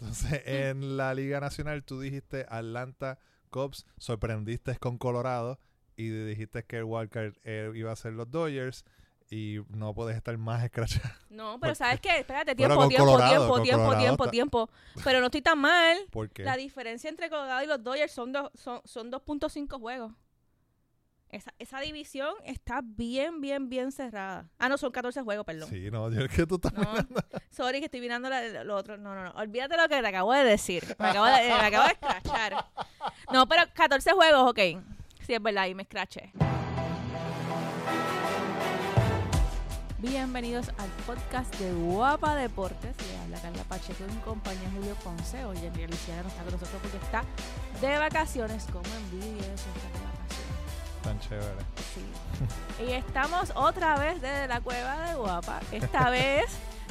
Entonces, en la Liga Nacional tú dijiste Atlanta Cubs, sorprendiste con Colorado y dijiste que el wildcard eh, iba a ser los Dodgers y no puedes estar más escrachado. No, pero ¿sabes qué? Espérate, tiempo, tiempo, Colorado, tiempo, tiempo, tiempo, tiempo. Pero no estoy tan mal. ¿Por qué? La diferencia entre Colorado y los Dodgers son, dos, son, son 2.5 juegos. Esa, esa división está bien, bien, bien cerrada. Ah, no, son 14 juegos, perdón. Sí, no, yo es que tú estás No, sorry que estoy mirando la- lo otro. No, no, no. Olvídate lo que te acabo de decir. Me acabo de, me acabo de escrachar. No, pero 14 juegos, ok. Sí, es verdad, y me escraché. Bienvenidos al podcast de Guapa Deportes. Le habla Carla Pacheco en compañía de Julio Ponce. Hoy en realidad Luciana no está con nosotros porque está de vacaciones. Como envidia eso, está. Tan chévere. Sí. Y estamos otra vez desde la cueva de Guapa. Esta vez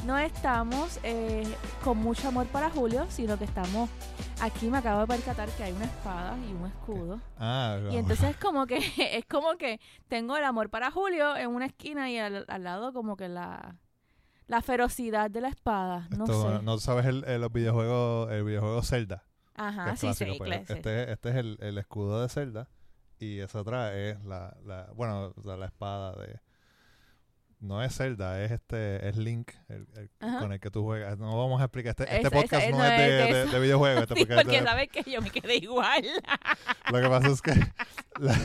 no estamos eh, con mucho amor para Julio, sino que estamos aquí. Me acabo de percatar que hay una espada y un escudo. Ah, Y entonces es como que es como que tengo el amor para Julio en una esquina y al, al lado como que la la ferocidad de la espada. No esto- sé. no sabes el, el- los videojuegos, el videojuego Zelda. Ajá, sí, clásico, sí, pues, claro, este, este es el, el escudo de Zelda y esa otra es la, la bueno, sea, la espada de no es Zelda, es este es Link el- el- con el que tú juegas. No vamos a explicar este, este Esa- podcast esa- no, es de, de de- de videojuegos, este Sí, porque sabes que yo me quedé igual. lo que pasa es que la-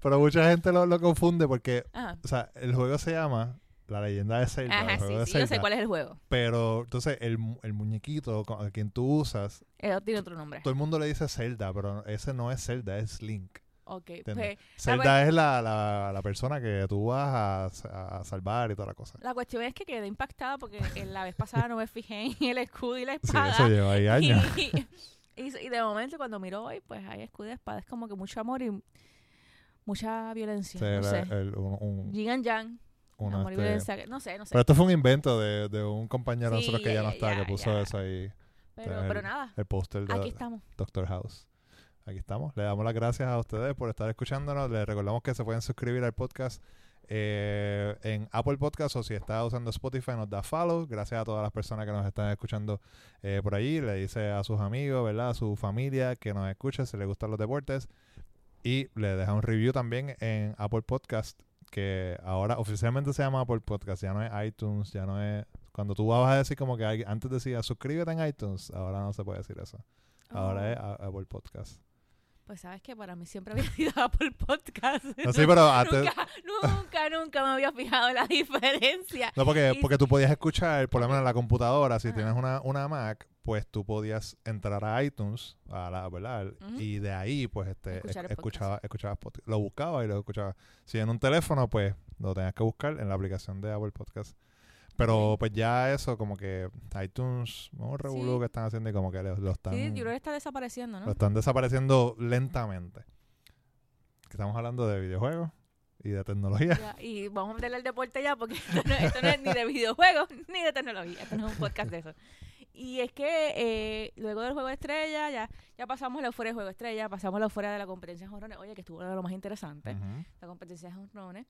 pero mucha gente lo, lo confunde porque Ajá, o sea, el juego se llama La leyenda de Zelda, el Ajá juego sí, de sí, yo sé Zelda, cuál es el juego. pero entonces el, el muñequito con a quien tú usas, Eh, tiene otro nombre. todo el mundo le dice Zelda, pero ese no es Zelda, es Link. Ok, pues Zelda es la, la, la persona que tú vas a, a salvar y toda la cosa. la cuestión es que quedé impactada porque en la vez pasada no me fijé en el escudo y la Sí, espada. eso lleva ahí años. y, y- y de momento cuando miro hoy, pues hay escudo y espada. Es como que mucho amor y mucha violencia. Sí, no era sé. el- un- un- Yin and Yang. amor y este- violencia. No sé, no sé. Pero esto fue un invento de, de un compañero de Sí, nosotros que ya no está, ya, que puso ya. eso ahí, Pero, el- pero nada, el póster de aquí estamos. Doctor House. Aquí estamos. Le damos las gracias a ustedes por estar escuchándonos. Les recordamos que se pueden suscribir al podcast eh, en Apple Podcast o si está usando Spotify nos da follow. Gracias a todas las personas que nos están escuchando eh, por allí. Le dice a sus amigos, ¿verdad? A su familia que nos escuche si les gustan los deportes. Y le deja un review también en Apple Podcast que ahora oficialmente se llama Apple Podcast. Ya no es iTunes, ya no es... Cuando tú vas a decir como que antes decía suscríbete en iTunes, ahora no se puede decir eso. Ahora Oh, es Apple Podcast. Pues sabes que para mí siempre había sido Apple Podcast. No, sí, pero antes... nunca, nunca, nunca me había fijado en la diferencia. No, porque, Y- porque tú podías escuchar, por lo menos en la computadora, si tienes una, una Mac, pues tú podías entrar a iTunes, a la, ¿verdad? Y de ahí, pues, este, Escuchar escuchaba, escuchabas podcast. Lo buscabas y lo escuchabas. Si en un teléfono, pues, lo tenías que buscar en la aplicación de Apple Podcast. Pero, pues, ya eso, como que iTunes, un revolú Sí. que están haciendo y como que lo, lo están, Sí, yo creo que está desapareciendo, lo ¿no? están desapareciendo lentamente. Que estamos hablando de videojuegos y de tecnología. Ya, y vamos a meterle el deporte ya porque esto no, esto no es ni de videojuegos ni de tecnología. Esto no es un podcast de eso. Y es que eh, luego del juego de estrella, ya, ya pasamos la euforia del juego de estrella, pasamos la euforia de la competencia de jonrones. Oye, que estuvo lo más interesante, Ujú. la competencia de jonrones.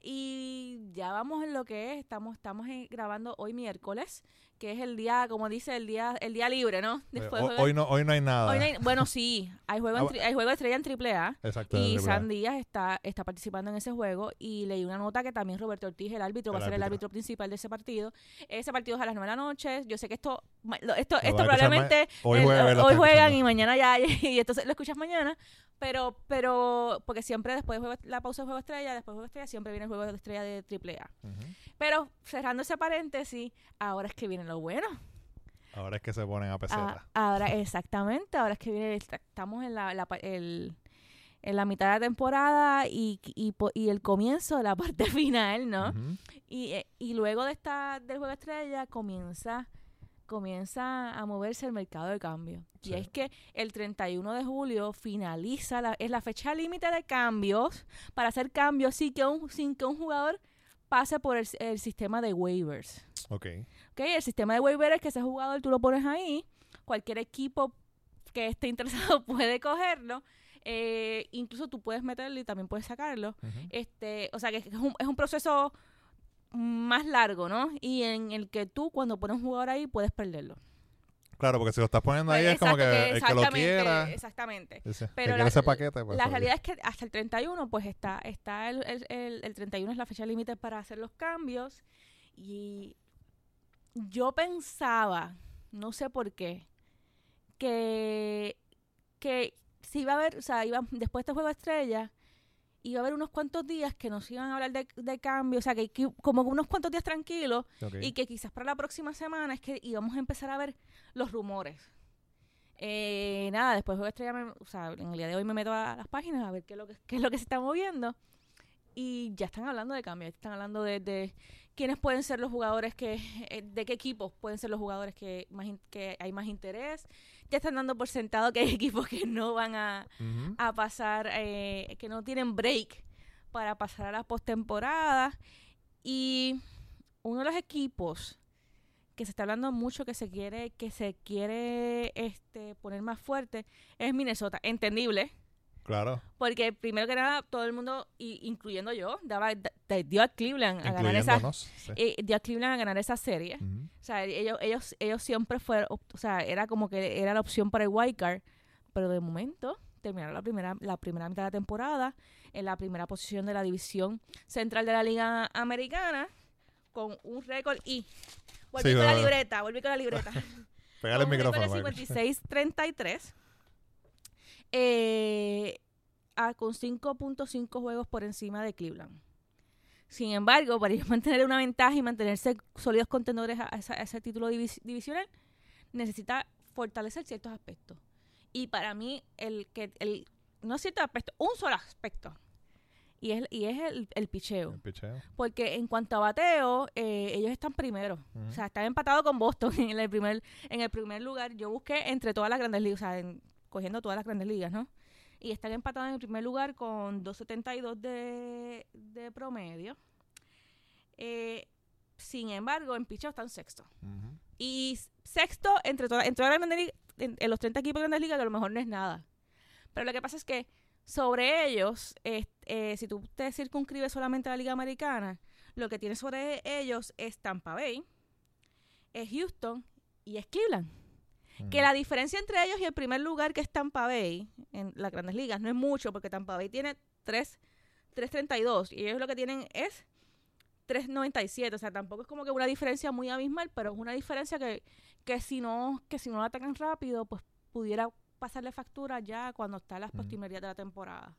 Y ya vamos en lo que es, estamos, estamos en- grabando hoy miércoles, que es el día, como dice, el día, el día libre, ¿no? Eh, Después ho- del juego- hoy, no, hoy no hay nada. hoy no hay- bueno, sí, hay juego, en Ah, tri- hay juego de estrella en AAA. Exacto. Y. San Díaz está, está participando en ese juego y leí una nota que también Roberto Ortiz, el árbitro, va a ser el árbitro. principal de ese partido. Ese partido es a las 9 de la noche. Yo sé que esto esto, esto a probablemente hoy el- estás juegan y mañana ya y entonces lo escuchas mañana. Pero pero porque siempre después de la pausa de juego estrella, después de juego estrella siempre viene el juego de estrella de AAA. Ujú. Pero cerrando ese paréntesis, ahora es que viene lo bueno. Ahora es que se ponen a Ah, peseta. ahora, exactamente, ahora es que viene, el- estamos en la, la pa- el- en la mitad de la temporada y, y, el comienzo de la parte final, ¿no? Ujú. y, eh, y luego de esta del juego estrella comienza comienza a moverse el mercado de cambio. Sí. Y es que el 31 de julio finaliza, la, es la fecha límite de cambios para hacer cambios sin que un, sin que un jugador pase por el, el sistema de waivers. Ok. ¿ok? El sistema de waivers es que ese jugador tú lo pones ahí, cualquier equipo que esté interesado puede cogerlo, eh, incluso tú puedes meterlo y también puedes sacarlo. Este, o sea que es un, es un proceso más largo, ¿no? Y en el que tú cuando pones un jugador ahí puedes perderlo. Claro, porque si lo estás poniendo ahí Pues, es como que exacto, el que lo quiera. Exactamente. Dice, que Pero la, ese paquete, pues, la realidad es que hasta el 31, pues está, está el, el, el, el 31 es la fecha límite para hacer los cambios. Y yo pensaba, no sé por qué, que, que si iba a haber, o sea, iba, después de este juego estrella, iba a haber unos cuantos días que nos iban a hablar de, de cambio, o sea, que, que como unos cuantos días tranquilos y que quizás para la próxima semana es que íbamos a empezar a ver los rumores. Eh, nada, después Estrella, me- o sea, en el día de hoy me meto a las páginas a ver qué es lo que, qué es lo que se está moviendo. Y ya están hablando de cambio, están hablando de, de quiénes pueden ser los jugadores que, eh, de qué equipos pueden ser los jugadores que, más in- que hay más interés. Ya están dando por sentado que hay equipos que no van a, a pasar, eh, que no tienen break para pasar a la postemporada. Y uno de los equipos que se está hablando mucho que se quiere, que se quiere este poner más fuerte es Minnesota. Entendible. Claro, Porque primero que nada, todo el mundo, y, incluyendo yo, daba, da- da- dio a Cleveland a ganar esa, sí. eh, dio a Cleveland a ganar esa serie. O sea, ellos, ellos, ellos siempre fueron, o sea, era como que era la opción para el wild card, pero de momento terminaron la primera, la primera mitad de la temporada en la primera posición de la división central de la Liga Americana con un récord y volví Sí, con la libreta, volví con la libreta. Pégale el micrófono. de Michael. 56-33 eh, a- con 5.5 juegos por encima de Cleveland. Sin embargo, para ellos mantener una ventaja y mantenerse sólidos contendores a, esa- a ese título divis- divisional, necesita fortalecer ciertos aspectos. Y para mí, el que el no ciertos aspectos, un solo aspecto. Y es, y es el, el picheo. El picheo. Porque en cuanto a bateo, eh, ellos están primero. O sea, están empatados con Boston en el primer en el primer lugar. Yo busqué entre todas las grandes ligas, o sea, en- cogiendo todas las grandes ligas, ¿no? Y están empatados en el primer lugar con 2.72 de, de promedio. Eh, sin embargo, en picheo están sexto. Y sexto entre, todas entre grandes ligas, en, en los 30 equipos de grandes ligas, que a lo mejor no es nada. Pero lo que pasa es que sobre ellos, eh, si tú te circunscribes solamente a la Liga Americana, lo que tiene sobre ellos es Tampa Bay, es Houston y es Cleveland. Que la diferencia entre ellos y el primer lugar, que es Tampa Bay, en las grandes ligas, no es mucho, porque Tampa Bay tiene 3 3.32 y ellos lo que tienen es 3.97. O sea, tampoco es como que una diferencia muy abismal, pero es una diferencia que, que si no que si no la atacan rápido, pues pudiera pasarle factura ya cuando está en las postrimerías de la temporada.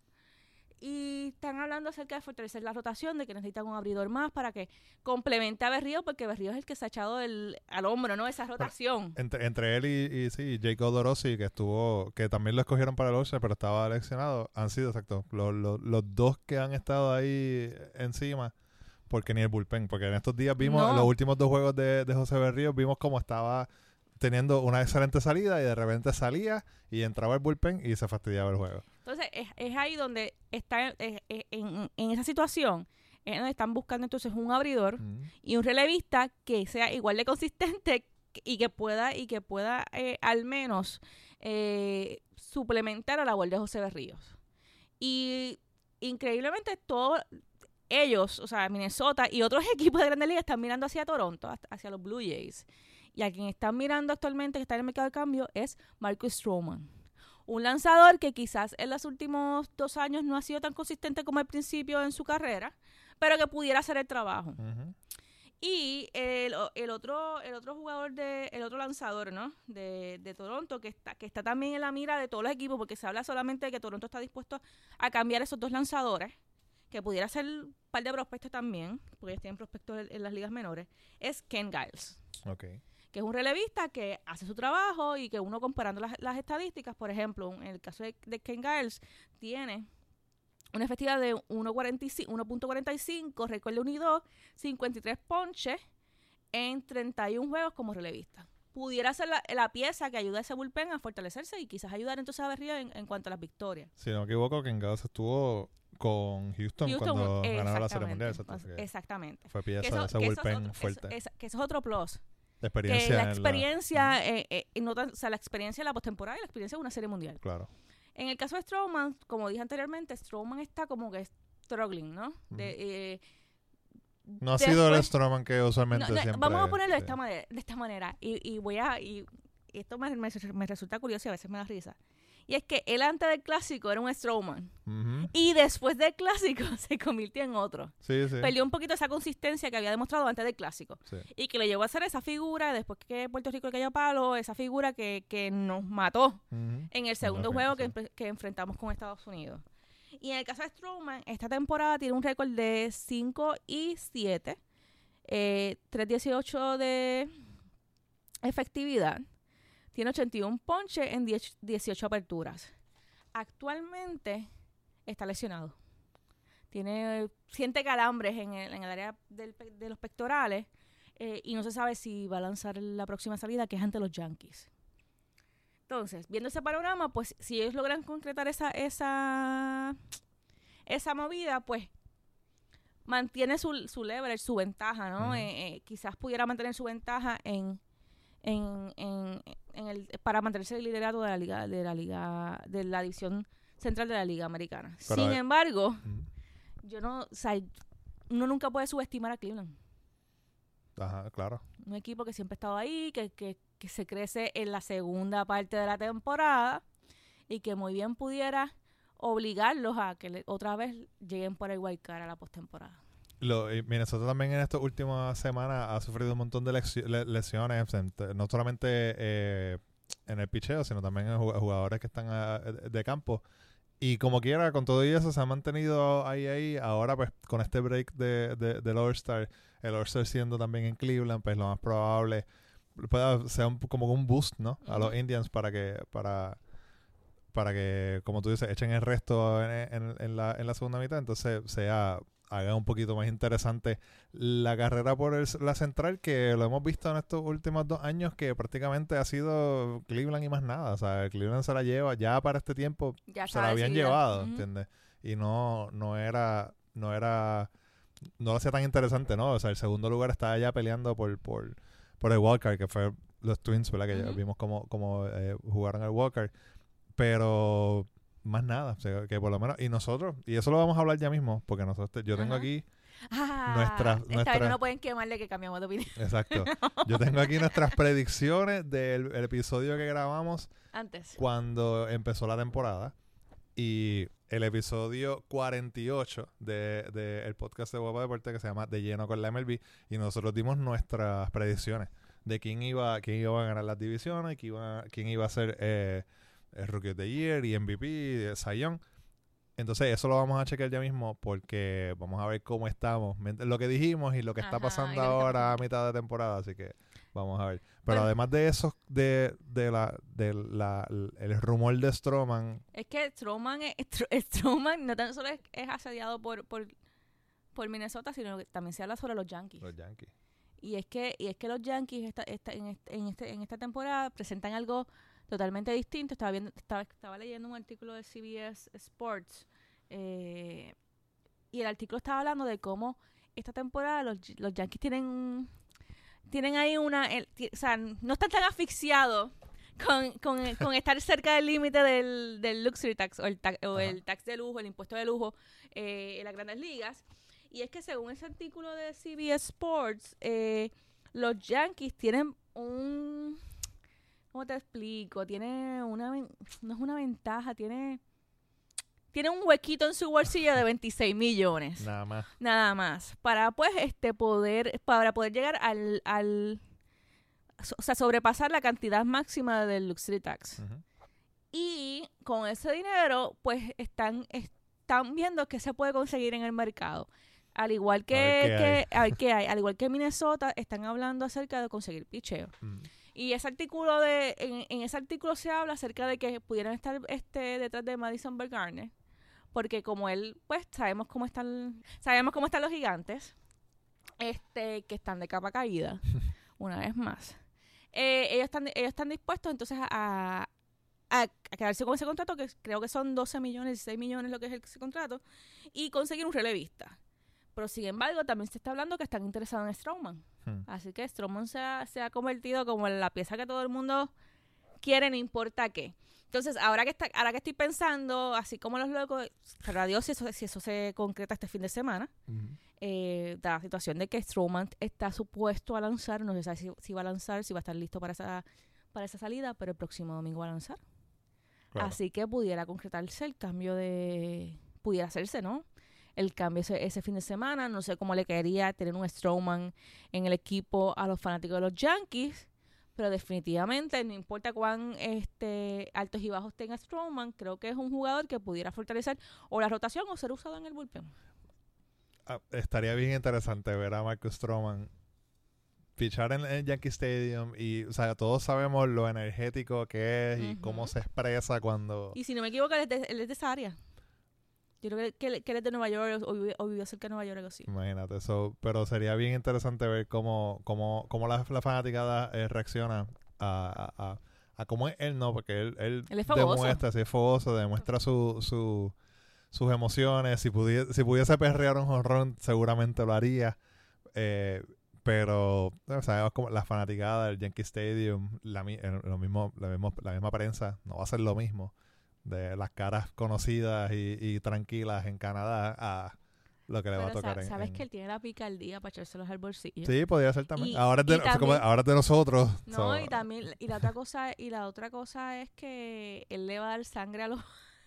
Y están hablando acerca de fortalecer la rotación, de que necesitan un abridor más para que complemente a Berrío, porque Berrío es el que se ha echado el, al hombro, ¿no? Esa rotación. Entre, entre él y, y sí, Jake Odorosi, que estuvo, que también lo escogieron para el All-Star, pero estaba seleccionado, han sido exacto. Los, los, los dos que han estado ahí encima, porque ni el bullpen, porque en estos días vimos, No. los últimos dos juegos de, de José Berrío, vimos cómo estaba teniendo una excelente salida y de repente salía y entraba el bullpen y se fastidiaba el juego. Entonces, es, es ahí donde está, en, en esa situación, es donde están buscando entonces un abridor y un relevista que sea igual de consistente y que pueda y que pueda eh, al menos eh, suplementar a la labor de José Berríos. Y increíblemente todos ellos, o sea, Minnesota y otros equipos de Grandes Ligas están mirando hacia Toronto, hacia los Blue Jays. Y a quien están mirando actualmente, que está en el mercado de cambio, es Marcus Stroman. Un lanzador que quizás en los últimos dos años no ha sido tan consistente como al principio en su carrera, pero que pudiera hacer el trabajo. Y el, otro el otro jugador de el otro lanzador, ¿no? De, de Toronto que está que está también en la mira de todos los equipos porque se habla solamente de que Toronto está dispuesto a cambiar esos dos lanzadores, que pudiera ser un par de prospectos también, porque ellos tienen prospectos en, en las ligas menores, es Ken Giles. Que es un relevista que hace su trabajo y que uno comparando las, las estadísticas, por ejemplo, en el caso de, de Ken Giles tiene una efectividad de 1.45, 1.45, récord de 1 y 2, 53 ponches en 31 juegos como relevista. Pudiera ser la, la pieza que ayude a ese bullpen a fortalecerse y quizás ayudar entonces a Berrío en, en cuanto a las victorias. Si no me equivoco, Ken Gauss estuvo con Houston, Houston, cuando ganaron la Serie Mundial. Exactamente. Fue pieza eso- de ese es bullpen otro- fuerte. eso- que eso es otro plus. La Que experiencia. la en experiencia, eh, eh, no tan- o sea, la experiencia de la postemporada y la experiencia de una serie mundial. Claro. En el caso de Strowman, como dije anteriormente, Strowman está como que struggling, ¿no? De, eh, No ha sido el Stroman que usualmente no, no, siempre... vamos a ponerlo de esta manera, de esta manera y, y voy a y, y esto me, me- me resulta curioso y a veces me da risa. Y es que él antes del clásico era un strongman. Ujú. Y después del clásico se convirtió en otro. Sí, sí. Perdió un poquito esa consistencia que había demostrado antes del clásico. sí. Y que le llevó a ser esa figura, después que Puerto Rico le cayó a palo, esa figura que, que nos mató en el segundo juego que, que enfrentamos con Estados Unidos. Y en el caso de Strowman, esta temporada tiene un récord de 5 y 7, eh, 3.18 de efectividad, tiene 81 ponches en 10 18 aperturas. Actualmente está lesionado. Tiene, siente calambres en el, en el área del de los pectorales eh, y no se sabe si va a lanzar la próxima salida, que es ante los Yankees. Entonces, viendo ese panorama, pues si ellos logran concretar esa, esa, esa movida, pues mantiene su, su leverage, su ventaja, ¿no? Eh, eh, quizás pudiera mantener su ventaja en, en, en, en el, para mantenerse el liderato de la liga, de la liga, de la división central de la liga americana. Pero, Sin eh, embargo, yo no, o sea, uno nunca puede subestimar a Cleveland. Ajá, claro. Un equipo que siempre ha estado ahí, que, que, que se crece en la segunda parte de la temporada y que muy bien pudiera obligarlos a que le- otra vez lleguen por el wild card a la postemporada. Lo, y Minnesota también en estas últimas semanas ha sufrido un montón de lesiones, no solamente eh, en el picheo, sino también en jug- jugadores que están ah, de campo. Y como quiera, con todo y eso, se ha mantenido ahí, ahí. Ahora, pues, con este break de, de, del All-Star, el All-Star siendo también en Cleveland, pues lo más probable pueda ser un- como un boost, ¿no? A los. Indians para que, para, para que, como tú dices, echen el resto en, en- en la, en la segunda mitad. Entonces, sea haga un poquito más interesante la carrera por el- la central que lo hemos visto en estos últimos dos años que prácticamente ha sido Cleveland y más nada. O sea, Cleveland se la lleva ya para este tiempo Ya se la habían decidida. llevado, Ujú. ¿entiendes? Y no, no era, no era, no lo hacía tan interesante, ¿no? O sea, el segundo lugar estaba ya peleando por, por, por el wildcard, que fue los Twins, ¿verdad? Que ya Ujú. vimos cómo, cómo eh, jugaron el wildcard. Pero más nada, o sea, que por lo menos, y nosotros, y eso lo vamos a hablar ya mismo, porque nosotros, yo tengo Ajá. aquí, Ah, Nuestra- esta vez nuestra- no pueden quemarle que cambiamos de opinión. exacto, yo tengo aquí nuestras predicciones del el episodio que grabamos Antes. cuando empezó la temporada y el episodio 48 del de, el podcast de Guapa Deporte que se llama De lleno con la MLB y nosotros dimos nuestras predicciones de quién iba quién iba a ganar las divisiones, quién iba, quién iba a ser eh, el Rookie of the Year y MVP, Young. Entonces eso lo vamos a chequear ya mismo porque vamos a ver cómo estamos, lo que dijimos y lo que está Ajá, pasando ahora a mitad de temporada, así que vamos a ver. Pero Bueno. además de eso, de, de la, de la, el rumor de Stroman, Es que Strowman, es- Stro- Strowman no tan solo es, es asediado por, por, por Minnesota, sino que también se habla sobre los Yankees. los Yankees. Y es que, y es que los Yankees esta, esta, en, este, en, este, en esta temporada presentan algo totalmente distinto. Estaba viendo, estaba, estaba leyendo un artículo de CBS Sports eh, y el artículo estaba hablando de cómo esta temporada los, los Yankees tienen tienen ahí una, el- o sea, no están tan asfixiados con, con, con estar cerca del límite del, del luxury tax o el, tax, o el tax de lujo, el impuesto de lujo eh, en las grandes ligas. Y es que según ese artículo de CBS Sports, eh, los Yankees tienen un... ¿Cómo te explico? Tiene una... No es una ventaja, tiene... Tiene un huequito en su bolsillo de 26 millones Nada más. nada más para pues este poder para poder llegar al, al o sea sobrepasar la cantidad máxima del luxury tax y con ese dinero pues están están viendo qué se puede conseguir en el mercado al igual que, A ver qué que- a ver qué hay. al igual que Minnesota están hablando acerca de conseguir picheo Ujú. Y ese artículo de en, en ese artículo se habla acerca de que pudieran estar este detrás de Madison Bumgarner porque como él pues sabemos cómo están sabemos cómo están los gigantes este que están de capa caída una vez más. Eh, ellos están ellos están dispuestos entonces a, a, a quedarse con ese contrato que creo que son 12 millones 16 millones lo que es el- ese contrato y conseguir un relevista pero sin embargo también se está hablando que están interesados en Strowman Ujú. Así que Strowman se ha, se ha convertido como en la pieza que todo el mundo quiere, no importa qué. Entonces, ahora que está, ahora que estoy pensando, así como los locos, para Dios si eso, si eso se concreta este fin de semana, eh, da la situación de que Strowman está supuesto a lanzar, no se sabe si, si va a lanzar, si va a estar listo para esa para esa salida, pero el próximo domingo va a lanzar. Claro. Así que pudiera concretarse el cambio de... Pudiera hacerse, ¿no? El cambio ese, ese fin de semana. No sé cómo le quedaría tener un Strowman en el equipo a los fanáticos de los Yankees. Pero definitivamente, no importa cuán este, altos y bajos tenga Strowman, creo que es un jugador que pudiera fortalecer o la rotación o ser usado en el bullpen. Ah, estaría bien interesante ver a Marcus Stroman fichar en el Yankee Stadium y, o sea, todos sabemos lo energético que es y cómo se expresa cuando... Y si no me equivoco, él es de, él es de esa área. Yo creo que, que, él- que él es de Nueva York o, vive- o vivió cerca de Nueva York, algo así. Imagínate eso, pero sería bien interesante ver cómo, cómo, cómo la, la fanaticada eh, reacciona a, a, a, a cómo es él, ¿no? Porque él, él, Él es fogoso. demuestra, sí, es fogoso, demuestra su, su, sus emociones. Si, pudie- si pudiese perrear un jonrón, seguramente lo haría. Eh, pero, o sea, como la fanaticada del Yankee Stadium, la, eh, lo mismo, la, mismo- la misma prensa, no va a ser lo mismo de las caras conocidas y, y tranquilas en Canadá a lo que le va a Pero tocar sa- en- sabes en- que él tiene la picardía para echárselos al bolsillo. Sí, podría ser también. Y- ahora, es de, y como- también- ahora es de nosotros. No, so- y también, y la otra cosa, y la otra cosa es que él le va a dar sangre a los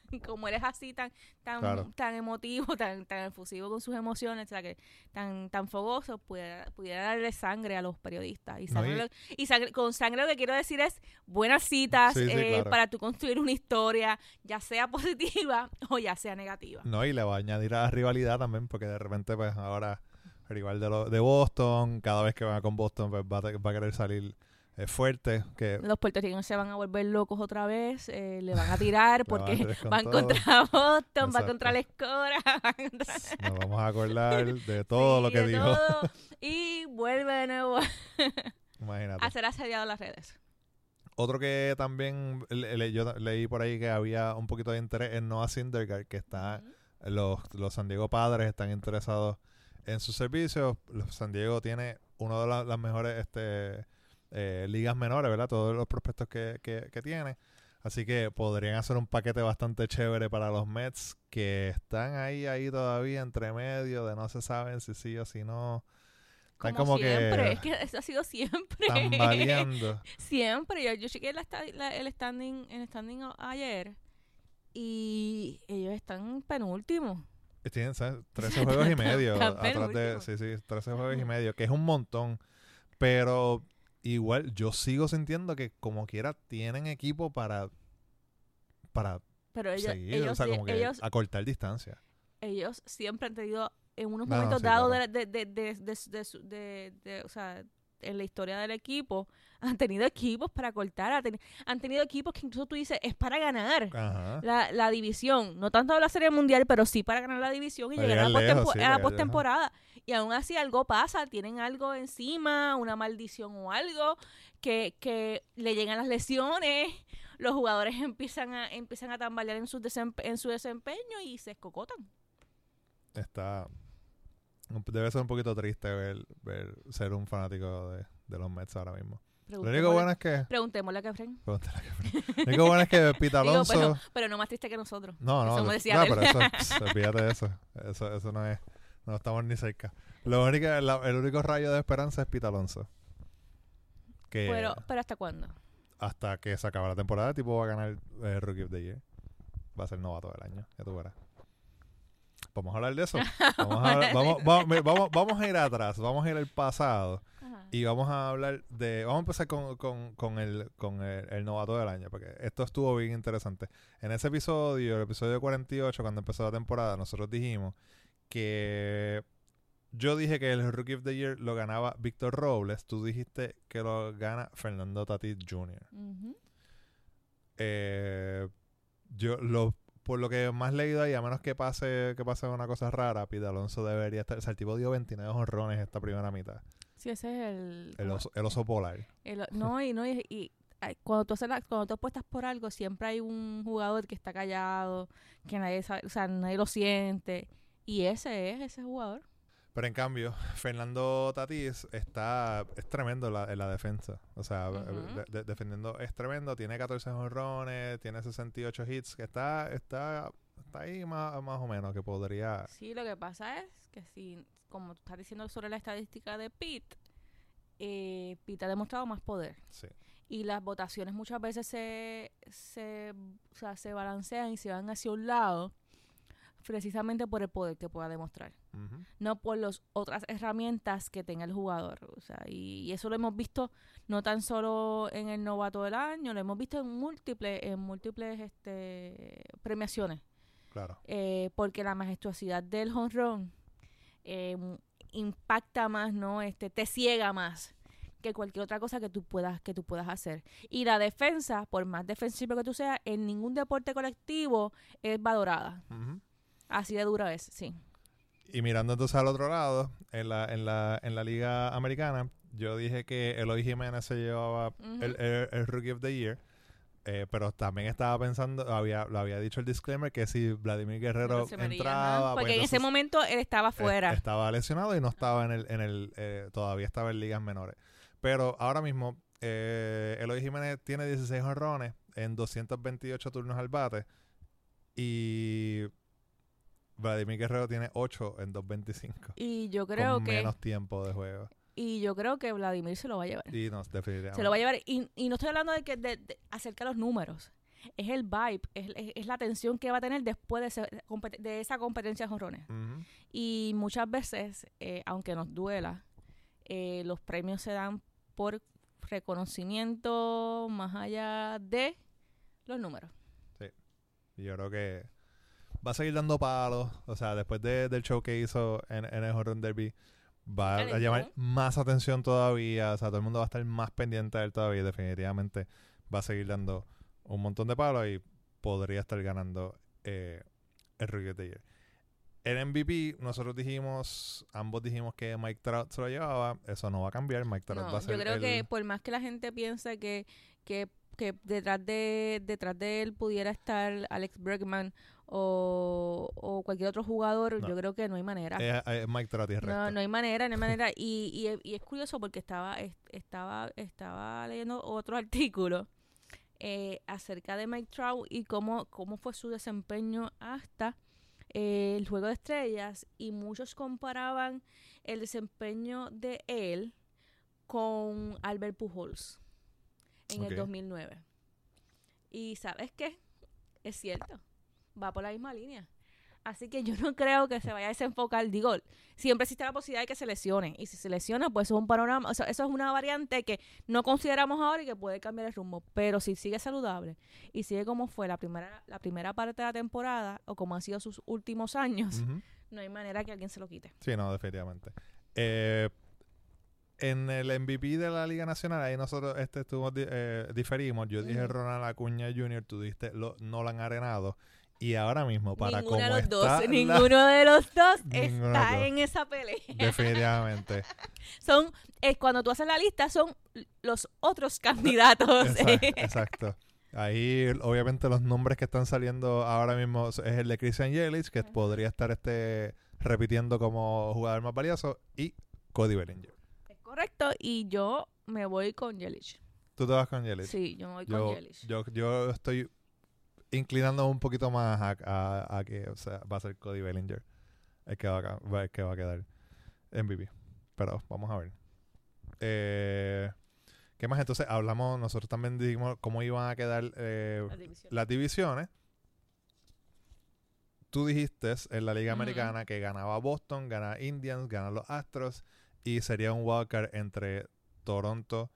como él es así tan, tan, Claro. tan emotivo, tan, tan efusivo con sus emociones, o sea que tan, tan fogoso, pudiera, pudiera darle sangre a los periodistas. Y, No, sangre y- lo- y sangre- con sangre lo que quiero decir es buenas citas Sí, sí, eh, claro. para tú construir una historia, ya sea positiva o ya sea negativa. No, y le va a añadir a la rivalidad también, porque de repente, pues ahora, rival de, lo- de Boston, cada vez que va con Boston, pues va va a querer salir eh, fuerte. Que Los puertorriqueños se van a volver locos otra vez, eh, le van a tirar van porque van todo. contra Boston, va Exacto. contra la escora, contra... Nos vamos a acordar de todo Sí, lo que dijo. todo, y vuelve de nuevo Imagínate. a ser asediado en las redes. Otro que también le- le- yo leí por ahí que había un poquito de interés en Noah Syndergaard, que está los, los San Diego Padres están interesados en sus servicios. Los San Diego tiene una de la- las mejores este, eh, ligas menores, ¿verdad? Todos los prospectos que, que, que tiene. Así que podrían hacer un paquete bastante chévere para los Mets que están ahí, ahí todavía entre medio de no se saben si sí o si no. Están Como, como, siempre, que es que eso ha sido siempre. tambaleando. siempre. Yo, yo chequeé la la- el standing, el standing ayer y ellos están penúltimos. Tienen ¿sabes? 13 juegos y medio Están atrás de... Sí, sí, 13 juegos y medio, que es un montón. Pero igual yo sigo sintiendo que como quiera tienen equipo para para Pero ellos, seguir, ellos, o sea, sie- como que ellos, acortar distancia. ellos siempre han tenido en unos No, no, momentos dados de, de, de, de, de, de su- de- de- o sea, en la historia del equipo, han tenido equipos para cortar, han, teni- han tenido equipos que incluso tú dices, es para ganar la, la división, no tanto la serie mundial, pero sí para ganar la división y Para llegar a la, sí, postemporada. Y aún así algo pasa, tienen algo encima, una maldición o algo, que, que le llegan las lesiones, los jugadores empiezan a, empiezan a tambalear en su, en su desempeño y se escocotan. Está debe ser un poquito triste ver, ver ser un fanático de, de los Mets ahora mismo. Lo único bueno es que Preguntémosle a Kefren. pregúntale a Kefren. Lo único bueno es que Pita Digo, Alonso pero, pero no más triste que nosotros. No, no, de- no, pero eso, pss, olvídate de eso. Eso, eso no es, no estamos ni cerca. Lo único, la- el único rayo de esperanza es Pita Alonso. Que Pero, pero ¿hasta cuándo? hasta que se acaba la temporada, el tipo va a ganar eh, Rookie of the Year. Va a ser novato del año, ya tú verás. Vamos a hablar de eso. Vamos a, hablar- vamos, vamos, vamos, vamos a ir atrás, vamos a ir al pasado Ajá. y vamos a hablar de. Vamos a empezar con, con, con, el, con el, el novato del año, porque esto estuvo bien interesante. En ese episodio, el episodio 48, cuando empezó la temporada, nosotros dijimos que. Yo dije que el Rookie of the Year lo ganaba Víctor Robles. Tú dijiste que lo gana Fernando Tatis Jr. Eh, yo lo por lo que más leído ahí, a menos que pase que pase una cosa rara, Pete Alonso debería estar. O sea, el tipo dio 29 honrones esta primera mitad. Sí, ese es el... El oso, el oso polar. el- no, y no, y, cuando tú haces la- cuando tú apuestas por algo, siempre hay un jugador que está callado, que nadie sabe, o sea, nadie lo siente. Y ese es ese jugador. Pero en cambio, Fernando Tatís está es tremendo la- en la defensa. O sea, de- de- defendiendo es tremendo. Tiene 14 honrones, tiene 68 hits, que está está está ahí más, más o menos que podría. Sí, lo que pasa es que si, como tú estás diciendo sobre la estadística de Pete, eh, Pete ha demostrado más poder. Sí. y las votaciones muchas veces se, se, o sea, se balancean y se van hacia un lado precisamente por el poder que pueda demostrar, no por las otras herramientas que tenga el jugador. O sea, y, y eso lo hemos visto no tan solo en el novato del año, lo hemos visto en múltiples, en múltiples este, premiaciones. Claro. eh, porque la majestuosidad del home run eh, m- impacta más, ¿no? Este, te ciega más que cualquier otra cosa que tú puedas que tú puedas hacer. Y la defensa, por más defensivo que tú seas, en ningún deporte colectivo es valorada. Ujú. Así de dura es, sí. Y mirando entonces al otro lado, en la, en la, en la liga americana, yo dije que Eloy Jiménez se llevaba el, el- el Rookie of the Year. eh, pero también estaba pensando, había, lo había dicho el disclaimer que si Vladimir Guerrero entraba, ajá, pues porque en ese momento él estaba fuera. estaba lesionado y no estaba en el, en el eh, todavía estaba en ligas menores. Pero ahora mismo, eh, Eloy Jiménez tiene 16 honrones en 228 turnos al bate. Y Vladimir Guerrero tiene 8 en 225. y yo creo con que menos tiempo de juego. y yo creo que Vladimir se lo va a llevar. Y no, definitivamente. Se lo va a llevar. Y, y no estoy hablando de que de, de acerca de los números. Es el vibe, es, es- es la tensión que va a tener después de, ese- de esa competencia de jonrones. Y muchas veces, eh, aunque nos duela, eh, los premios se dan por reconocimiento más allá de los números. Y yo creo que va a seguir dando palos. O sea, después de- del show que hizo en, en el Horror Derby, va a llamar más atención todavía. O sea, todo el mundo va a estar más pendiente de él todavía. Definitivamente va a seguir dando un montón de palos y podría estar ganando eh, el Rookie of the Year. El MVP, nosotros dijimos, ambos dijimos que Mike Trout se lo llevaba. Eso no va a cambiar. Mike Trout No, va a ser yo creo el- que por más que la gente piense que, que, que detrás de detrás de él pudiera estar Alex Bregman o, o cualquier otro jugador, No. yo creo que no hay manera. es- es Mike Trout el No, no hay manera, no hay manera. Y, y, es- y es curioso porque estaba, es- estaba, estaba leyendo otro artículo eh, acerca de Mike Trout y cómo, cómo fue su desempeño hasta eh, el Juego de Estrellas. Y muchos comparaban el desempeño de él con Albert Pujols en Ok. el 2009. Y ¿sabes qué? Es cierto, va por la misma línea. Así que yo no creo que se vaya a desenfocar. Digo, siempre existe la posibilidad de que se lesione. Y si se lesiona, pues eso es un panorama, o sea, eso es una variante que no consideramos ahora y que puede cambiar el rumbo. Pero si sigue saludable y sigue como fue la primera, la primera parte de la temporada, o como han sido sus últimos años, no hay manera que alguien se lo quite. Sí, no, definitivamente. Eh, en el MVP de la Liga Nacional, ahí nosotros este, estuvimos, eh, diferimos. Yo dije. Ronald Acuña Jr., tú dijiste lo, Nolan Arenado. Y ahora mismo, para ninguno de cómo los está dos, la- ninguno de los dos Ninguno está dos. en esa pelea. definitivamente. Son, eh, cuando tú haces la lista, son los otros candidatos. Exacto, exacto. Ahí, obviamente, los nombres que están saliendo ahora mismo es el de Christian Yelich, que podría estar este repitiendo como jugador más valioso, y Cody Bellinger. Es correcto, y yo me voy con Yelich. ¿Tú te vas con Yelich? Sí, yo me voy yo, con Yelich. yo, yo estoy inclinando un poquito más a, a- a que o sea, va a ser Cody Bellinger el que va a, el que va a quedar MVP. Pero vamos a ver. Eh, ¿Qué más? Entonces hablamos, nosotros también dijimos cómo iban a quedar eh, las divisiones. Tú dijiste en la Liga. Americana que ganaba Boston, ganaba Indians, ganan los Astros y sería un wildcard entre Toronto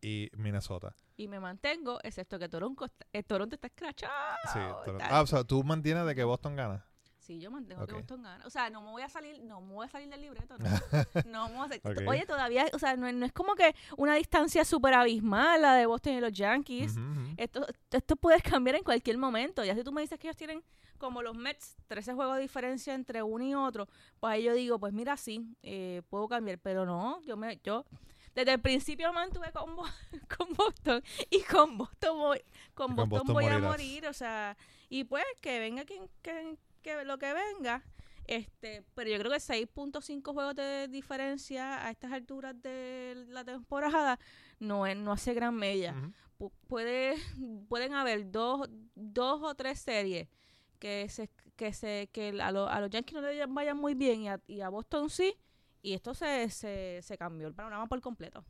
y Minnesota. Y me mantengo, excepto que Toronto, está- eh, Toronto está escrachado. Sí, Toronto. Ah, o sea, tú mantienes de que Boston gana. Sí, yo mantengo que Boston gana. O sea, no me voy a salir, no me voy a salir del libreto, no. no me voy a salir. Oye, todavía, o sea, no, es- no es como que una distancia súper abismal la de Boston y los Yankees. Esto, esto puede cambiar en cualquier momento. Ya si tú me dices que ellos tienen, como los Mets, 13 juegos de diferencia entre uno y otro, pues ahí yo digo, pues mira, sí, eh, puedo cambiar. Pero no, yo me, yo desde el principio me mantuve con, Bo- con Boston y con Boston voy, con Boston voy a morir. O sea, y pues que venga quien, que, que lo que venga. Este, pero yo creo que 6.5 juegos de diferencia a estas alturas de la temporada no es, no hace gran pu- puede, pueden haber dos, dos o tres series que se que se que a, lo- a los Yankees no le vayan muy bien y a, y a Boston sí y esto se, se, se cambió el panorama por completo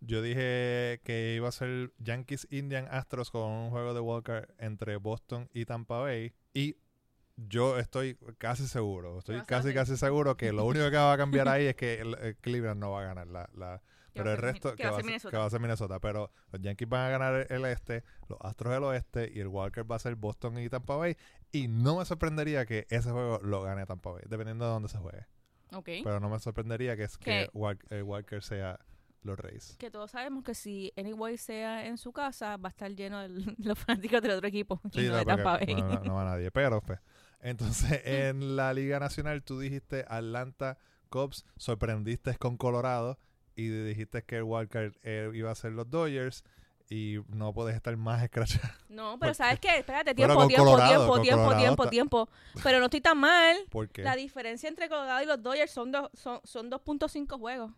Yo dije que iba a ser Yankees Indian Astros con un juego de Walker entre Boston y Tampa Bay. Y yo estoy casi seguro, estoy casi casi seguro que lo único que va a cambiar ahí es que el, el Cleveland no va a ganar la, la- pero el resto que va a va a ser Minnesota. que va a ser Minnesota. Pero los Yankees van a ganar el este, los Astros el oeste y el Walker va a ser Boston y Tampa Bay. Y no me sorprendería que ese juego lo gane Tampa Bay, dependiendo de dónde se juegue. Ok. Pero no me sorprendería que, es que Que- el Walker sea los Reyes. que todos sabemos que si Anyway sea en su casa, va a estar lleno de los fanáticos del otro equipo. y Sí, no no, de Tampa Bay. no, no- no va nadie. Pero, pues. Entonces, en la Liga Nacional, tú dijiste Atlanta Cubs, sorprendiste con Colorado y dijiste que el Walker eh, iba a ser los Dodgers y no puedes estar más escrachado. No, pero ¿sabes qué? Espérate, tiempo, tiempo, Colorado, tiempo, tiempo, Colorado tiempo, está- tiempo. Pero no estoy tan mal. Porque La diferencia entre Colorado y los Dodgers son, dos, son, son 2.5 juegos.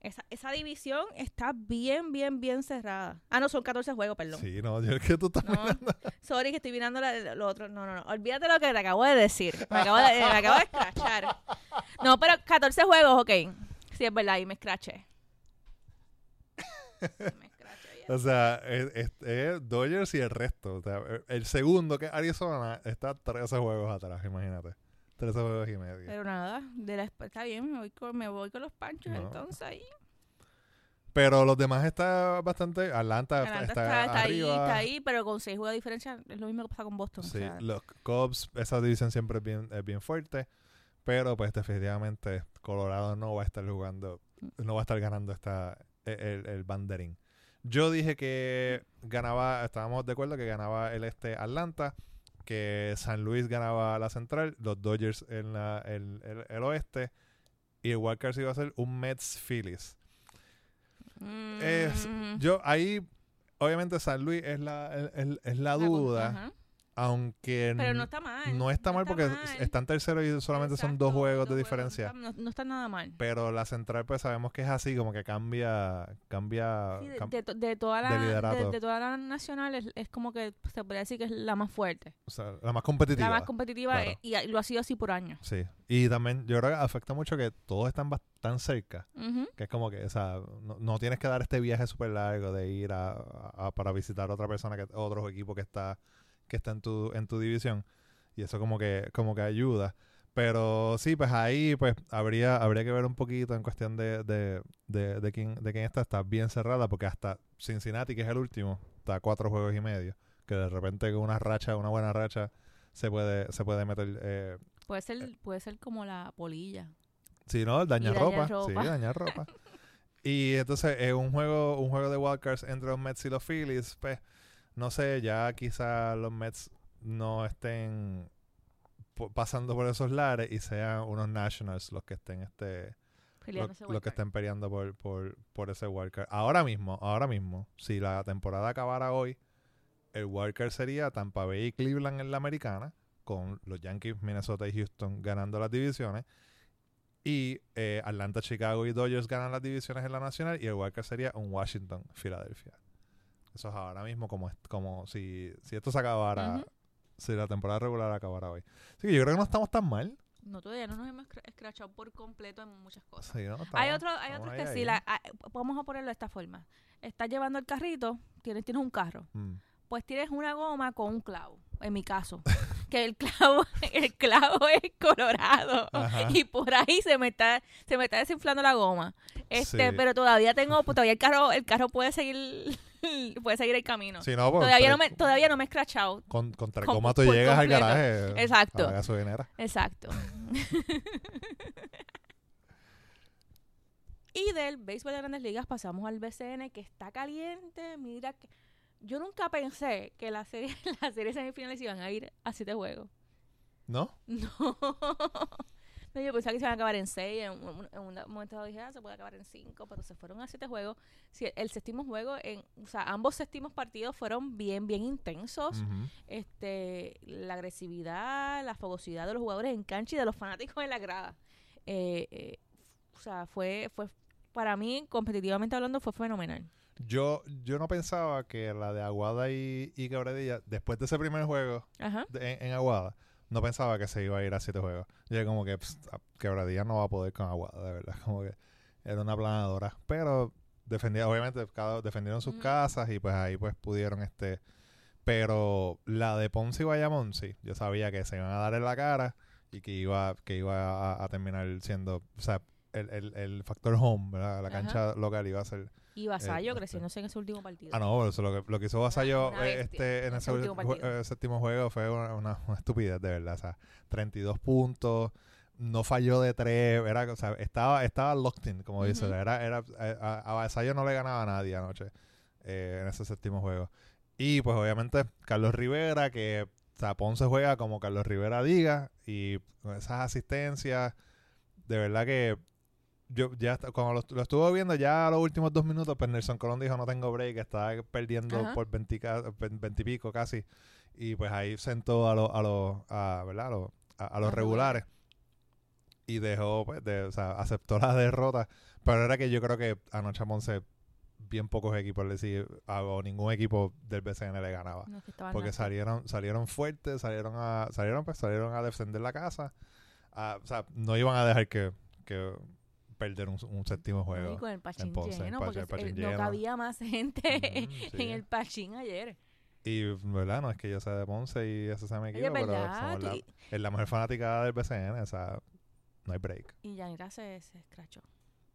Esa, esa división está bien, bien, bien cerrada. Ah, no, son 14 juegos, perdón. Sí, no, yo es que tú estás No, sorry que estoy mirando la- lo otro. No, no, no. Olvídate lo que te acabo de decir. Me acabo de, me acabo de escrachar. No, pero 14 juegos, ok. Sí, es verdad, y me escraché. Me. O sea, es, es- es Dodgers y el resto. O sea, el segundo que es Arizona está 13 juegos atrás, imagínate. 13 juegos y medio. Pero nada, de la, está bien, me voy con, me voy con los panchos No. entonces ahí. Pero los demás está bastante. Atlanta, está- Atlanta está, está, está ahí, está ahí, pero con 6 juegos de diferencia es lo mismo que pasa con Boston. o Sí, sea, los Cubs, esa división siempre es bien, es bien fuerte. Pero pues definitivamente Colorado no va a estar jugando, no va a estar ganando esta, el, el- el banderín. Yo dije que ganaba, estábamos de acuerdo que ganaba el este Atlanta, que San Luis ganaba la central, los Dodgers en la, el, el- el oeste, y el Walker iba a ser un Mets Phillies. Es- mm, Yo ahí, obviamente San Luis es la, es- la duda. Aunque Pero no está mal. no está mal porque mal. están terceros y solamente son dos juegos de diferencia. No, está- no está nada mal. Pero la central, pues sabemos que es así, como que cambia, cambia. Sí, de, cam- de to- de toda la, de es, es como que se podría decir que es la más fuerte, o sea, la más competitiva. la más competitiva claro. eh, y, y lo ha sido así por años. Sí. Y también yo creo que afecta mucho que todos están tan cerca. Que es como que, o sea, no, no tienes que dar este viaje súper largo de ir a, a- para visitar a otra persona, que otro equipo que está que está en tu en tu división y eso como que como que ayuda. Pero sí, pues ahí pues habría habría que ver un poquito en cuestión de, de, de, de quién de quién está está bien cerrada porque hasta Cincinnati que es el último está a cuatro juegos y medio que de repente con una racha una buena racha se puede se puede meter eh, Puede ser, puede ser como la polilla. Sí, no, dañar Y ropa. Sí, dañar ropa. y entonces, es un juego, un juego de wildcards entre los Mets y los Phillies, pues, no sé, ya quizá los Mets no estén pasando por esos lares y sean unos Nationals los que estén este lo- los que estén peleando por, por, por ese wildcard. Ahora mismo, ahora mismo, si la temporada acabara hoy, el wildcard sería Tampa Bay y Cleveland en la americana, con los Yankees, Minnesota y Houston ganando las divisiones. Y eh, Atlanta, Chicago y Dodgers ganan las divisiones en la nacional. Y el wildcard sería un Washington, Filadelfia. Eso es ahora mismo como, es- como si, si esto se acabara, Ujú. si la temporada regular acabara hoy. Así que yo creo que no estamos tan mal. No, todavía no nos hemos escra- escrachado por completo en muchas cosas. Sí, ¿no? Hay, Estamos- otro, hay otros que ahí. sí, la, ah, vamos a ponerlo de esta forma. Estás llevando el carrito, tienes, tienes un carro, Mm. pues tienes una goma con un clavo, en mi caso. que el clavo, el clavo es colorado. Ajá. Y por ahí se me está, se me está desinflando la goma. Este, Sí. pero todavía tengo, pues, todavía el carro, el carro puede seguir, puede seguir el camino. Sí, no, pues, todavía no me, todavía no me he escrachado. Con, con tres Con- gomas tú llegas al garaje. Exacto. A la gasolinera. Exacto. y del béisbol de grandes ligas pasamos al BCN que está caliente. Mira que yo nunca pensé que la serie, las series semifinales iban a ir a siete juegos. ¿No? No. Yo pensaba que se iban a acabar en seis. En un, en un momento dije, ah, se puede acabar en cinco, pero se fueron a siete juegos. Sí, el séptimo juego, en, o sea, ambos séptimos partidos fueron bien, bien intensos. Este, la agresividad, la fogosidad de los jugadores en cancha y de los fanáticos en la grada. Eh, eh, o sea, fue, fue, para mí, competitivamente hablando, fue fenomenal. Yo, yo no pensaba que la de Aguada y, y Quebradilla, después de ese primer juego Ajá. de- en, en Aguada, no pensaba que se iba a ir a siete juegos. Yo como que pst, a- Quebradilla no va a poder con Aguada, de verdad. Como que era una planadora. Pero defendía, obviamente cada- defendieron sus casas y pues ahí pues pudieron este pero la de Ponce y Bayamón sí, yo sabía que se iban a dar en la cara y que iba que iba a, a terminar siendo, o sea, el, el, el factor home, ¿verdad? La Ajá. cancha local iba a ser Y Vasallo Eh, creciéndose en ese último partido. Ah, no, eso lo que, lo que hizo Una eh, este, en ese último eh, séptimo juego fue una, una- una estupidez, de verdad. O sea, 32 puntos, no falló de tres, era, o sea, estaba, estaba locked in, como dice. Ujú. Era, era, eh, a, a Vasallo no le ganaba a nadie anoche en ese séptimo juego. Y pues obviamente Carlos Rivera, que o sea, Ponce juega como Carlos Rivera diga, y con esas asistencias, de verdad que yo ya cuando lo, lo estuve viendo ya a los últimos dos minutos, pues Nelson Colón dijo no tengo break, estaba perdiendo Ajá. por 20, ca- ven- 20 y pico casi. Y pues ahí sentó a los, a los, a, ¿verdad? A los, a, a los Los regulares. Y dejó, pues, de, o sea, aceptó la derrota. Pero era que yo creo que anoche a Ponce bien pocos equipos, le o ningún equipo del BCN le ganaba. No, Porque salieron, salieron fuertes, salieron a, salieron, pues, salieron a defender la casa. A- o sea, no iban a dejar que, que perder un, un séptimo juego. y con el pachín lleno, porque el eh, no cabía más gente sí. en el pachín ayer. Y, ¿verdad? No es que yo sea de Ponce y ese sea mi Oye, equipo, pero somos la, es la mejor fanaticada del BCN, o sea, no hay break. y Yanira se, se escrachó.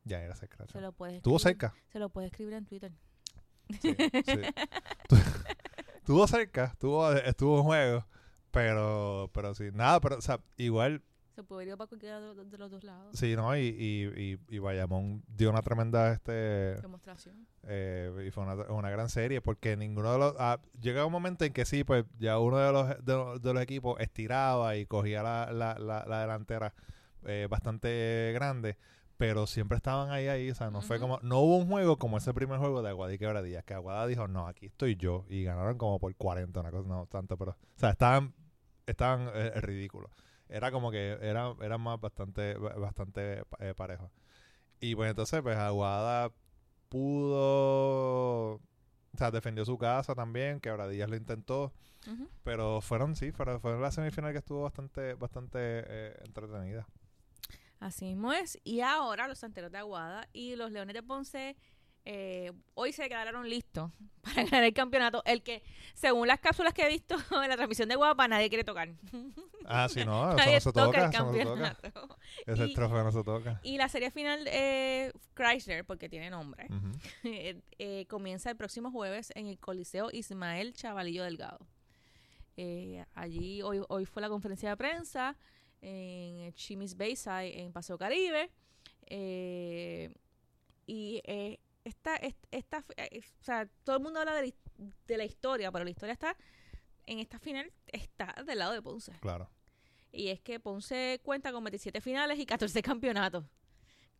Ya era ese cracho. Se lo puede Estuvo cerca. Se lo puede escribir en Twitter. Sí, sí. Tu- Estuvo cerca, estuvo, estuvo en juego, pero, pero sí, nada, pero, o sea, igual, Se puede ir para cualquiera de los, dos lados. sí, ¿no? Y, y, y, y Bayamón dio una tremenda, este, Demostración. eh, y fue una, una gran serie, porque ninguno de los, ah, llega un momento en que sí, pues, ya uno de los, de, de los equipos estiraba y cogía la, la, la, la delantera eh, bastante grande, pero siempre estaban ahí, ahí, o sea, no fue como, no hubo un juego como ese primer juego de Aguada y Quebradillas, que Aguada dijo, no, aquí estoy yo, y ganaron como por 40, una cosa, no tanto, pero, o sea, estaban, estaban eh, ridículos. Era como que era, eran más bastante, bastante eh, parejos. Y pues entonces, pues Aguada pudo, o sea, defendió su casa también, Quebradillas lo intentó, pero fueron, sí, fueron, fueron la semifinal que estuvo bastante, bastante eh, entretenida. Así mismo es. Y ahora los santeros de Aguada y los Leones de Ponce eh, hoy se declararon listos para ganar el campeonato. El que, según las cápsulas que he visto en la transmisión de Guapa, nadie quiere tocar. Ah, sí, no, eso nadie no se toca toca, el eso no toca. campeonato. Ese Y- trofeo no se toca. Y la serie final, eh, Chrysler, porque tiene nombre, eh, eh, comienza el próximo jueves en el Coliseo Ismael Chavalillo Delgado. Allí hoy, hoy fue la conferencia de prensa en Chimis Bayside en Paseo Caribe. Eh, y esta, est- esta, eh, o sea, todo el mundo habla de la, his- de la historia, pero la historia está en esta final, está del lado de Ponce. Claro. Y es que Ponce cuenta con 27 finales y 14 campeonatos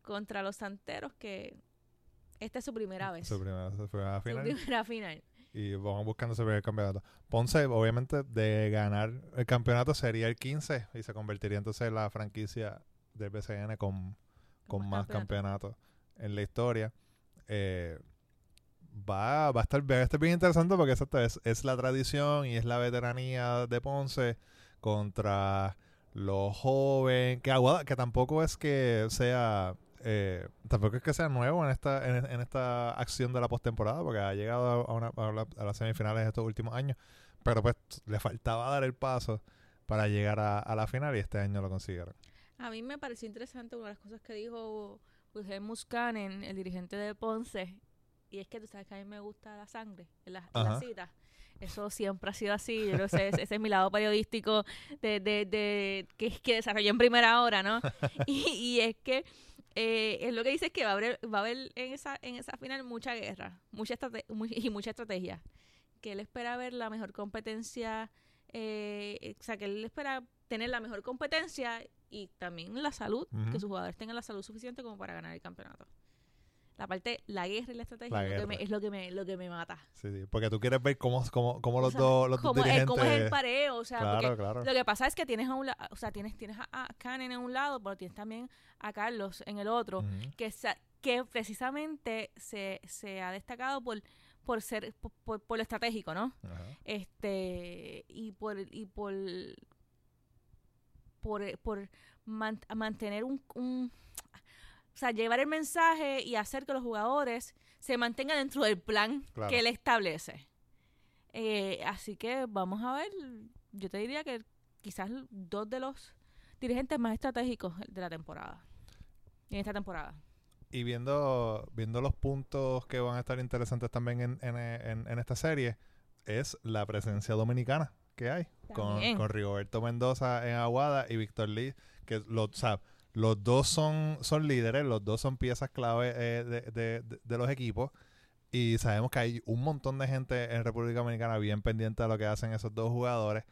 contra los Santeros, que esta es su primera vez. Su primera, su primera Su final. primera final. Y vamos buscando ese primer campeonato. Ponce, obviamente, de ganar el campeonato sería el 15 y se convertiría entonces en la franquicia del BCN con, con Más más campeonatos. campeonatos en la historia. Eh, va, va, a estar, va a estar bien interesante porque es, la tradición y es la veteranía de Ponce contra los jóvenes. Que tampoco es que sea. eh, tampoco es que sea nuevo en esta en, en esta acción de la postemporada porque ha llegado a, una- a la- las semifinales estos últimos años pero pues le faltaba dar el paso para llegar a, a la final y este año lo consiguieron A mí me pareció interesante una de las cosas que dijo Wilhelm Muscanen, el dirigente de Ponce, y es que tú sabes que a mí me gusta la sangre las, Ajá. citas. Eso siempre ha sido así. Yo no sé, ese, ese es mi lado periodístico de, de, de que, que desarrollé en primera hora, ¿no? Y, y es que eh, es lo que dice es que va a haber, va a haber en esa en esa final mucha guerra, mucha y mucha estrategia. Que él espera ver la mejor competencia, eh, o sea, que él espera tener la mejor competencia y también la salud, que sus jugadores tengan la salud suficiente como para ganar el campeonato. La parte, la guerra y la estrategia La es, lo que, me, es lo que me lo que me mata. sí, sí, porque tú quieres ver cómo, cómo, cómo los O sea, dos los dos cómo, es, dirigentes cómo es el pareo, o sea, claro claro lo que pasa es que tienes a un la- o sea, tienes tienes a, a en un lado, pero tienes también a Carlos en el otro, Ujú. que sa- que precisamente se, se ha destacado por por ser por, por- por lo estratégico, ¿no? Ajá. Este y por y por por, por man- mantener un, un o sea, llevar el mensaje y hacer que los jugadores se mantenga dentro del plan Claro. que él establece. Eh, así que vamos a ver, yo te diría que quizás dos de los dirigentes más estratégicos de la temporada. En esta temporada. Y viendo, viendo los puntos que van a estar interesantes también en, en, en- en esta serie, es la presencia dominicana que hay. Con, con Rigoberto Mendoza en Aguada y Víctor Lee, que lo, o sea, los dos son, son líderes, los dos son piezas clave eh, de, de- de- de los equipos. Y sabemos que hay un montón de gente en República Dominicana bien pendiente de lo que hacen esos dos jugadores.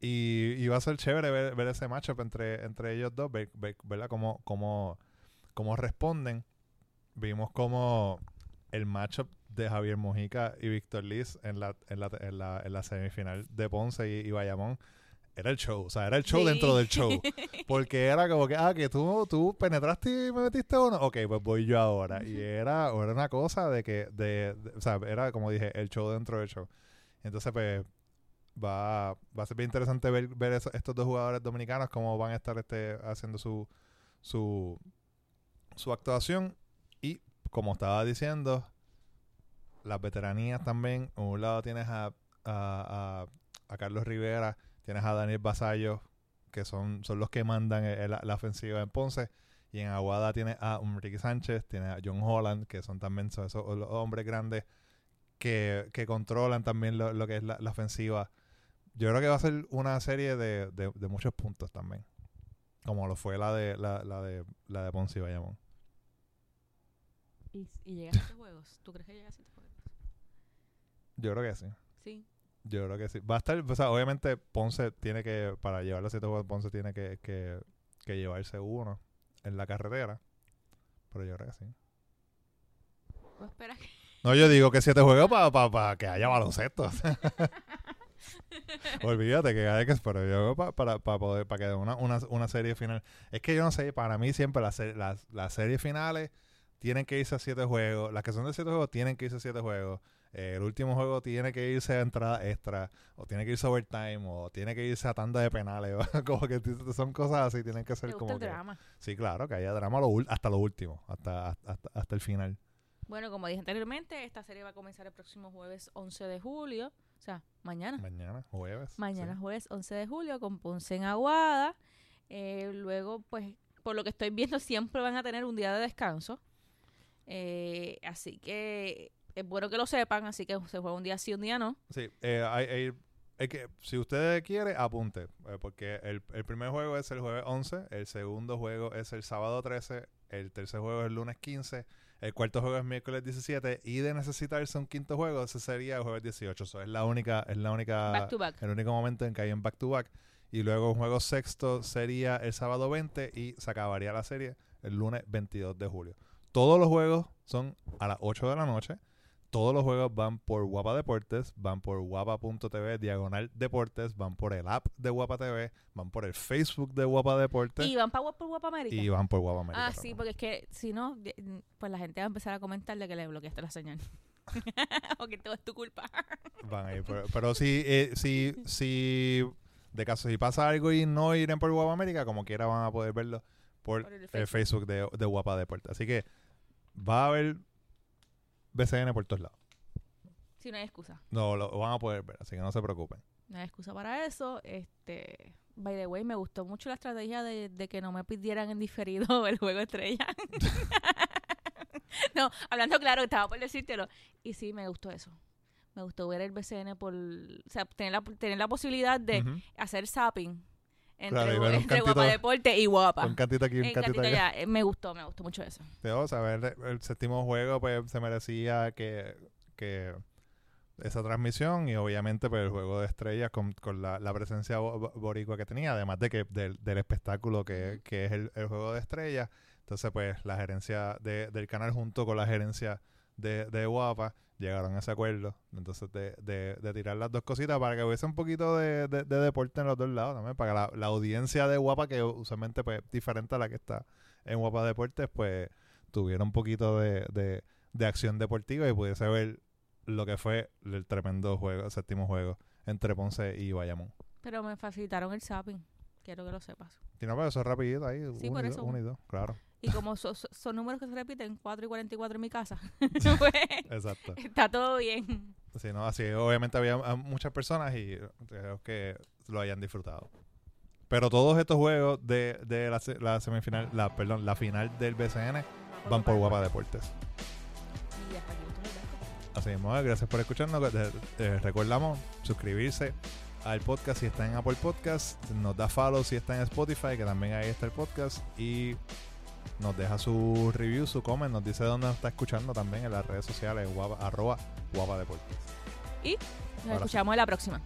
Y, y va a ser chévere ver, ver ese matchup entre, entre ellos dos, ver, ver- ¿verdad? Cómo, cómo, cómo responden. Vimos como el matchup de Javier Mojica y Víctor Liz en la, en la, en la, en la semifinal de Ponce y, y Bayamón. Era el show, o sea, era el show Sí. dentro del show. Porque era como que, ah, que tú, tú penetraste y me metiste uno. Ok, pues voy yo ahora. Y era, era una cosa de que, de, de- o sea, era como dije, el show dentro del show. Entonces, pues, va, va a ser bien interesante ver, ver eso- estos dos jugadores dominicanos, cómo van a estar este, haciendo su, su, su actuación. Y, como estaba diciendo, las veteranías también. En un lado tienes a, a, a, Carlos Rivera, tienes a Daniel Basallo, que son, son los que mandan eh, la, ofensiva en Ponce. Y en Aguada tienes a Ricky Sánchez, tienes a John Holland, que son también esos los hombres grandes que, que controlan también lo, lo que es la, la ofensiva. Yo creo que va a ser una serie de, de, muchos puntos también. Como lo fue la de la, la de la de Ponce y Bayamón. Y, y a siete juegos. ¿Tú crees que llega a siete juegos? Yo creo que sí. Sí. Yo creo que sí. Va a estar, o sea, obviamente Ponce tiene que, para llevar los siete juegos, Ponce tiene que, que, que llevarse uno en la carretera. Pero yo creo que sí. Pues espera que... No, yo digo que siete juegos para que haya baloncesto. Olvídate que hay que pero yo pa- para, para poder para que una, una, una serie final. Es que yo no sé, para mí siempre las, las, las series finales tienen que irse a siete juegos. Las que son de siete juegos tienen que irse a siete juegos. Eh, el último juego tiene que irse a entrada extra, o tiene que irse a overtime, o tiene que irse a tanda de penales. como que son cosas así, tienen que ¿Te ser como el que. drama? Sí, claro, que haya drama lo hasta lo último, hasta, hasta, hasta el final. Bueno, como dije anteriormente, esta serie va a comenzar el próximo jueves 11 de julio. O sea, mañana. Mañana, jueves. Mañana sí. jueves 11 de julio con Ponce en Aguada. Eh, luego, pues, por lo que estoy viendo, siempre van a tener un día de descanso. Eh, así que es bueno que lo sepan. Así que se juega un día sí, un día no. Sí, eh, hay, hay- hay que, si usted quiere, apunte, eh, porque el, el primer juego es el jueves 11, el segundo juego es el sábado 13, el tercer juego es el lunes 15, el cuarto juego es miércoles 17 y de necesitarse un quinto juego, ese sería el jueves 18. Eso es la única, es la única, Back to back. el único momento en que hay un back to back. Y luego un juego sexto sería el sábado 20 y se acabaría la serie el lunes 22 de julio. Todos los juegos son a las 8 de la noche. Todos los juegos van por Guapa Deportes, van por guapa.tv, diagonal deportes, van por el app de Guapa TV, van por el Facebook de Guapa Deportes Y van para por Guapa América. y van por Guapa América. ah, sí, porque es que si no, pues la gente va a empezar a comentarle que le bloqueaste la señal. o que todo es tu culpa. Van ahí, pero, pero si, eh, si, si de caso si pasa algo y no iren por Guapa América, como quiera van a poder verlo por, Por el el Facebook. Facebook de, de Guapa Deportes. Así que va a haber BCN por todos lados. si no hay excusa. No, lo van a poder ver, así que no se preocupen. No hay excusa para eso. Este, by the way, me gustó mucho la estrategia de, de que no me pidieran en diferido el juego estrella. no, hablando claro, estaba por decírtelo. Y sí, me gustó eso. Me gustó ver el BCN por... O sea, tener la, tener la posibilidad de hacer zapping entre, Claro, entre Guapa cantito- Deporte y Guapa. Un cantito aquí, un cantito cantito allá. Eh, Me gustó, me gustó mucho eso. Debo saber, el séptimo juego pues se merecía que, que esa transmisión y obviamente pues el juego de estrellas con, con la, la presencia bo- bo- boricua que tenía, además de que del, del espectáculo que, que es el, el juego de estrellas. Entonces pues la gerencia de- del canal junto con la gerencia de, de Guapa llegaron a ese acuerdo. Entonces de, de, de tirar las dos cositas para que hubiese un poquito de, de- de deporte en los dos lados también, para que la, la audiencia de Guapa, que usualmente pues diferente a la que está en Guapa Deportes, pues tuviera un poquito de, acción deportiva y pudiese ver lo que fue el tremendo juego, el séptimo juego entre Ponce y Bayamón. Pero me facilitaron el zapping. Quiero que lo sepas. Y no, pero eso es rapidito ahí, Sí, uno por y eso. dos, uno y dos, claro. Y como so- so- son números que se repiten, 4 y 44 en mi casa, pues Exacto. está todo bien. Sí, no, así obviamente había ah, muchas personas y creo que lo hayan disfrutado. Pero todos estos juegos de, de la, la semifinal, la perdón, la final del BCN van por Guapa Deportes. Y hasta aquí. Así mismo, gracias por escucharnos. Eh, eh, recordamos suscribirse al podcast si está en Apple Podcast, nos da follow si está en Spotify, que también ahí está el podcast y nos deja su review, su comment, nos dice dónde nos está escuchando también en las redes sociales, guapa, arroba guapa deportes. Nos Ahora sí. escuchamos en la próxima.